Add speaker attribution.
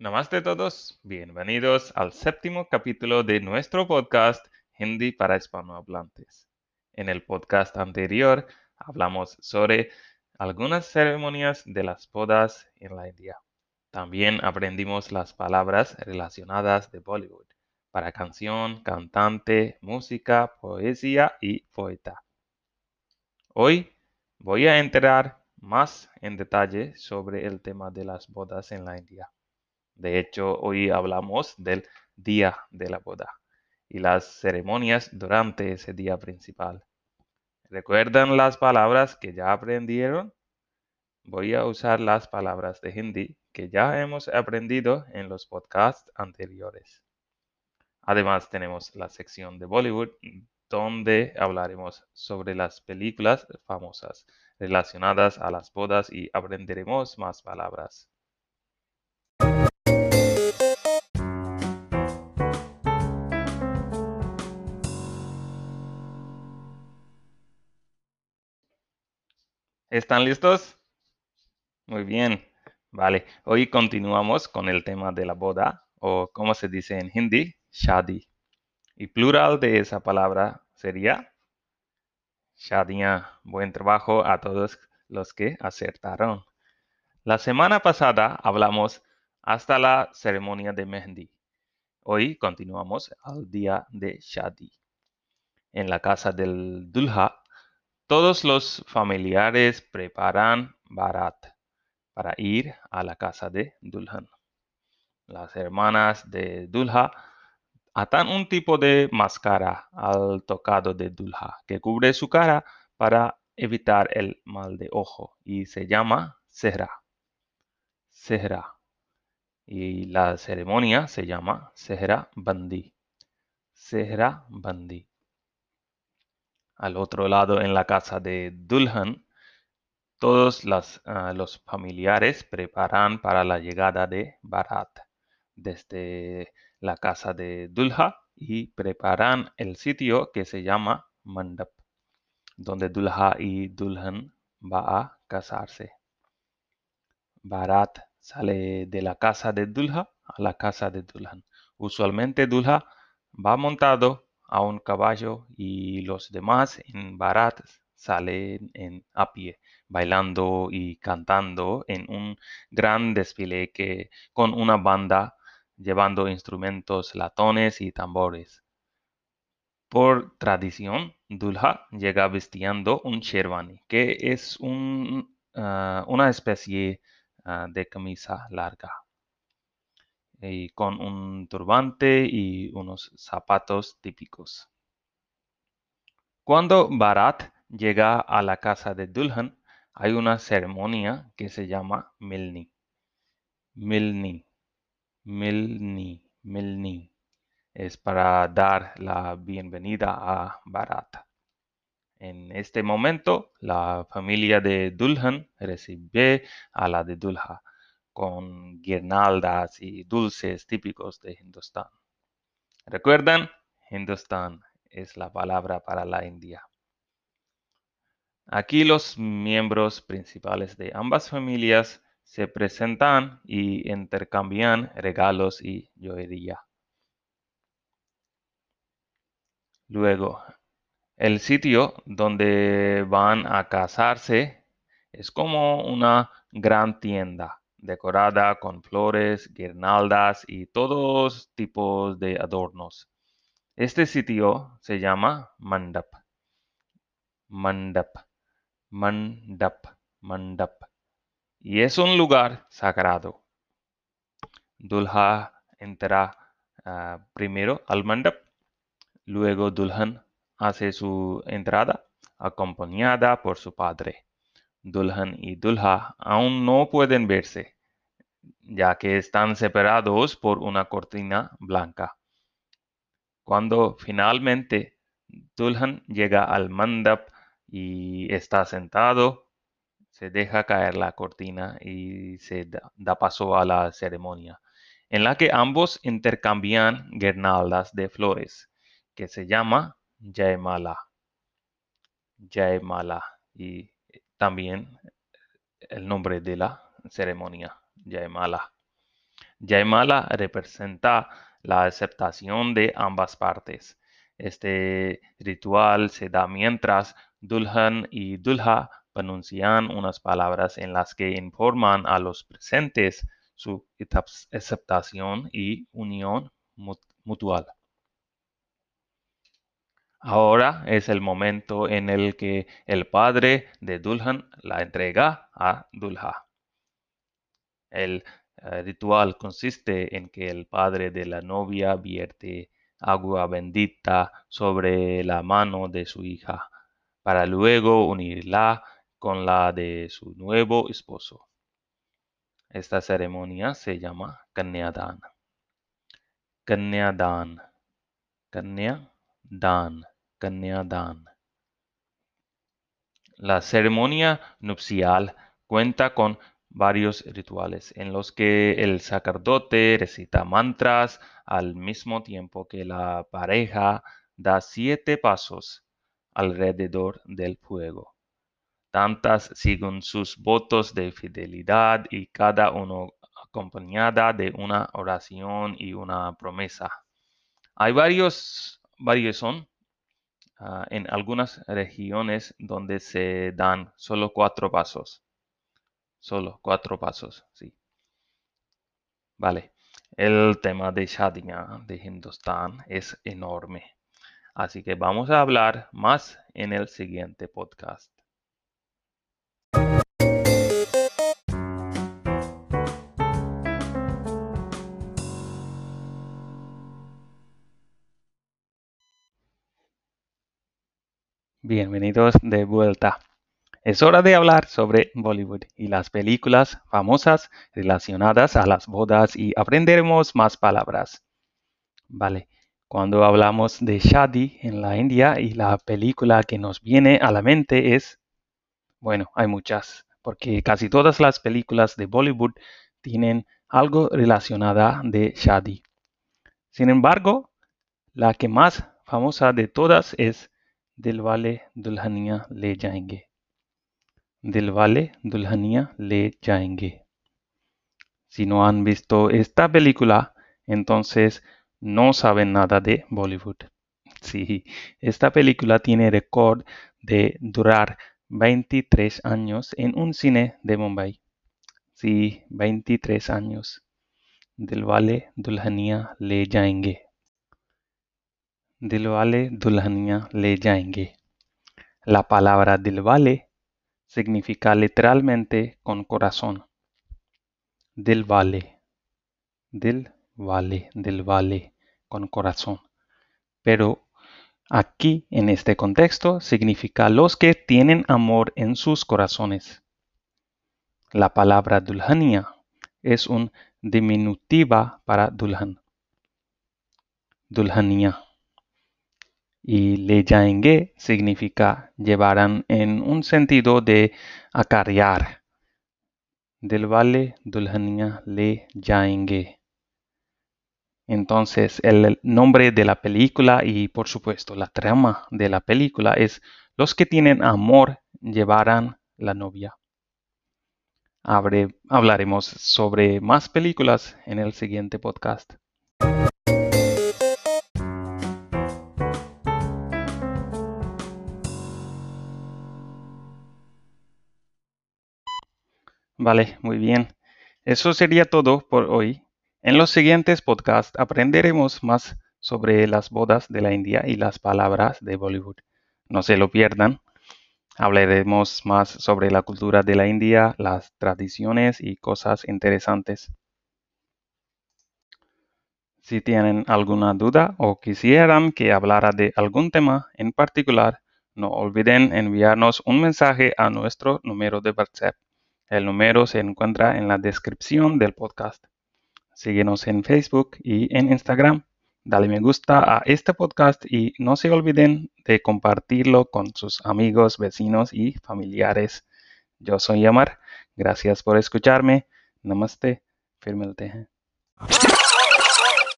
Speaker 1: Namaste todos, bienvenidos al séptimo capítulo de nuestro podcast Hindi para hispanohablantes. En el podcast anterior hablamos sobre algunas ceremonias de las bodas en la India. También aprendimos las palabras relacionadas de Bollywood para canción, cantante, música, poesía y poeta. Hoy voy a entrar más en detalle sobre el tema de las bodas en la India. De hecho, hoy hablamos del día de la boda y las ceremonias durante ese día principal. ¿Recuerdan las palabras que ya aprendieron? Voy a usar las palabras de Hindi que ya hemos aprendido en los podcasts anteriores. Además tenemos la sección de Bollywood donde hablaremos sobre las películas famosas relacionadas a las bodas y aprenderemos más palabras. ¿Están listos? Muy bien. Vale, hoy continuamos con el tema de la boda o como se dice en hindi, shadi. Y plural de esa palabra sería shadia. Buen trabajo a todos los que acertaron. La semana pasada hablamos hasta la ceremonia de Mehndi. Hoy continuamos al día de Shadi. En la casa del Dulha todos los familiares preparan barat para ir a la casa de Dulhan. Las hermanas de Dulha atan un tipo de máscara al tocado de Dulha que cubre su cara para evitar el mal de ojo y se llama Sehra. Sehra. Y la ceremonia se llama Sehra Bandi. Sehra Bandi. Al otro lado, en la casa de Dulhan, todos ah, los familiares preparan para la llegada de Barat desde la casa de Dulha y preparan el sitio que se llama Mandap, donde Dulha y Dulhan va a casarse. Barat sale de la casa de Dulha a la casa de Dulhan. Usualmente Dulha va montado a un caballo y los demás en Barat salen en, a pie, bailando y cantando en un gran desfile que, con una banda llevando instrumentos latones y tambores. Por tradición, Dulha llega vistiendo un sherwani, que es un, ah, una especie ah, de camisa larga y con un turbante y unos zapatos típicos. Cuando Barat llega a la casa de Dulhan, hay una ceremonia que se llama Milni. Milni, Milni, Milni. Es para dar la bienvenida a Barat. En este momento, la familia de Dulhan recibe a la de Dulha con guirnaldas y dulces típicos de Hindustán. ¿Recuerdan? Hindustán es la palabra para la India. Aquí los miembros principales de ambas familias se presentan y intercambian regalos y joyería. Luego, el sitio donde van a casarse es como una gran tienda decorada con flores, guirnaldas y todos tipos de adornos. Este sitio se llama Mandap. Mandap. Mandap. Mandap. Y es un lugar sagrado. Dulha entra ah, primero al Mandap. Luego Dulhan hace su entrada acompañada por su padre. Dulhan y Dulha aún no pueden verse, ya que están separados por una cortina blanca. Cuando finalmente Dulhan llega al mandap y está sentado, se deja caer la cortina y se da, paso a la ceremonia, en la que ambos intercambian guirnaldas de flores, que se llama Jaimala. Jaimala. Y también el nombre de la ceremonia, Yaemala. Jaimala representa la aceptación de ambas partes. Este ritual se da mientras Dulhan y Dulha pronuncian unas palabras en las que informan a los presentes su aceptación y unión mutual. Ahora es el momento en el que el padre de Dulhan la entrega a Dulha. El eh, ritual consiste en que el padre de la novia vierte agua bendita sobre la mano de su hija, para luego unirla con la de su nuevo esposo. Esta ceremonia se llama Kanyadan. Kanyadan. Kanyadan. La ceremonia nupcial cuenta con varios rituales en los que el sacerdote recita mantras al mismo tiempo que la pareja da siete pasos alrededor del fuego. Tantas según sus votos de fidelidad y cada uno acompañada de una oración y una promesa. Hay varios, varios son Ah, en algunas regiones donde se dan solo cuatro pasos. Solo cuatro pasos, sí. Vale. El tema de Shadiya de Hindustán es enorme. Así que vamos a hablar más en el siguiente podcast. Bienvenidos de vuelta. Es hora de hablar sobre Bollywood y las películas famosas relacionadas a las bodas y aprenderemos más palabras. Vale, cuando hablamos de Shadi en la India y la película que nos viene a la mente es, bueno, hay muchas, porque casi todas las películas de Bollywood tienen algo relacionada de Shadi. Sin embargo, la que más famosa de todas es Dilwale Dulhania le जाएंगे दिलवाले दुल्हनिया le जाएंगे Si no han visto esta película, entonces no saben nada de Bollywood. Sí, esta película tiene récord de durar 23 años en un cine de Mumbai. Sí, 23 años. Dilwale Dulhania Le Jaenge. Dilwale Dulhania le jaenge. La palabra Dilwale significa literalmente con corazón. Dilwale. Dilwale, Dilwale, con corazón. Pero aquí, en este contexto, significa los que tienen amor en sus corazones. La palabra Dulhania es un diminutiva para Dulhan. Dulhania y le jaenge significa llevarán en un sentido de acarrear. Del vale dulhania le jaenge. Entonces el nombre de la película y por supuesto la trama de la película es Los que tienen amor llevarán la novia. hablaremos sobre más películas en el siguiente podcast. Vale, muy bien. Eso sería todo por hoy. En los siguientes podcasts aprenderemos más sobre las bodas de la India y las palabras de Bollywood. No se lo pierdan. Hablaremos más sobre la cultura de la India, las tradiciones y cosas interesantes. Si tienen alguna duda o quisieran que hablara de algún tema en particular, no olviden enviarnos un mensaje a nuestro número de WhatsApp el número se encuentra en la descripción del podcast. Síguenos en Facebook y en Instagram. Dale me gusta a este podcast y no se olviden de compartirlo con sus amigos, vecinos y familiares. Yo soy Yamar. Gracias por escucharme. Namaste. Firme el.